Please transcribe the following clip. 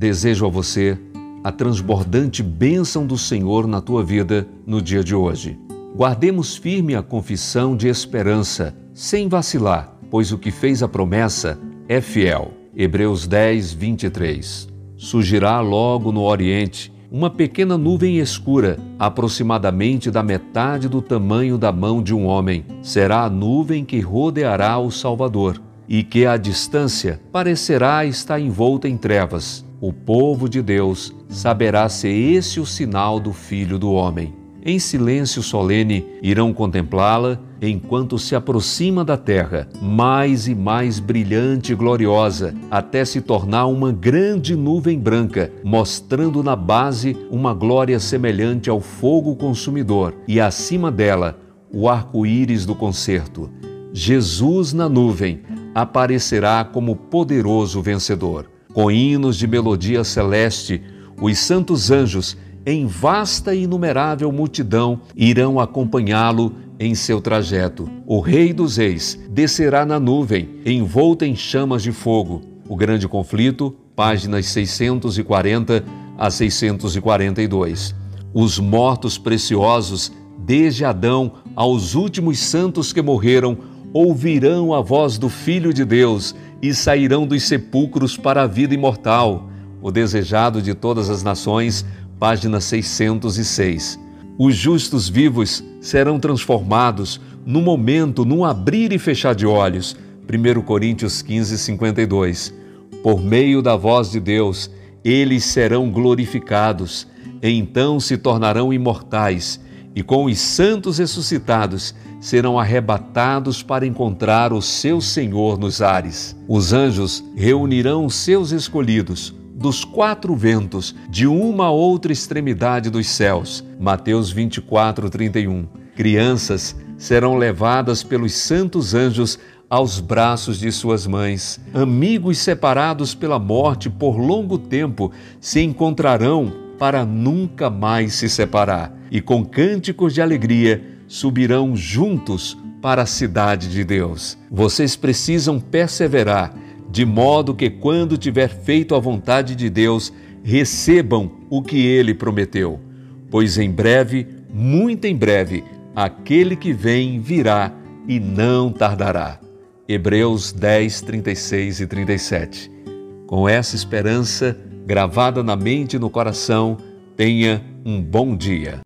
desejo a você a transbordante bênção do Senhor na tua vida no dia de hoje. Guardemos firme a confissão de esperança, sem vacilar, pois o que fez a promessa é fiel. Hebreus 10, 23. Surgirá logo no Oriente uma pequena nuvem escura, aproximadamente da metade do tamanho da mão de um homem. Será a nuvem que rodeará o Salvador, e que à distância parecerá estar envolta em trevas. O povo de Deus saberá ser esse o sinal do Filho do Homem. Em silêncio solene irão contemplá-la enquanto se aproxima da terra, mais e mais brilhante e gloriosa, até se tornar uma grande nuvem branca, mostrando na base uma glória semelhante ao fogo consumidor, e acima dela o arco-íris do concerto. Jesus na nuvem aparecerá como poderoso vencedor. Com hinos de melodia celeste, os santos anjos em vasta e inumerável multidão irão acompanhá-lo em seu trajeto. O Rei dos Reis descerá na nuvem, envolta em chamas de fogo. O Grande Conflito, páginas 640 a 642. Os mortos preciosos, desde Adão aos últimos santos que morreram, ouvirão a voz do Filho de Deus e sairão dos sepulcros para a vida imortal. O desejado de todas as nações página 606. Os justos vivos serão transformados no momento, num abrir e fechar de olhos. 1 Coríntios 15, 52. Por meio da voz de Deus, eles serão glorificados, então se tornarão imortais, e com os santos ressuscitados serão arrebatados para encontrar o seu Senhor nos ares. Os anjos reunirão seus escolhidos dos quatro ventos, de uma a outra extremidade dos céus. Mateus 24, 31. Crianças serão levadas pelos santos anjos aos braços de suas mães. Amigos separados pela morte por longo tempo se encontrarão para nunca mais se separar e com cânticos de alegria subirão juntos para a cidade de Deus. Vocês precisam perseverar de modo que, quando tiver feito a vontade de Deus, recebam o que ele prometeu. Pois em breve, muito em breve, aquele que vem virá e não tardará. Hebreus 10, 36 e 37. Com essa esperança gravada na mente e no coração, tenha um bom dia.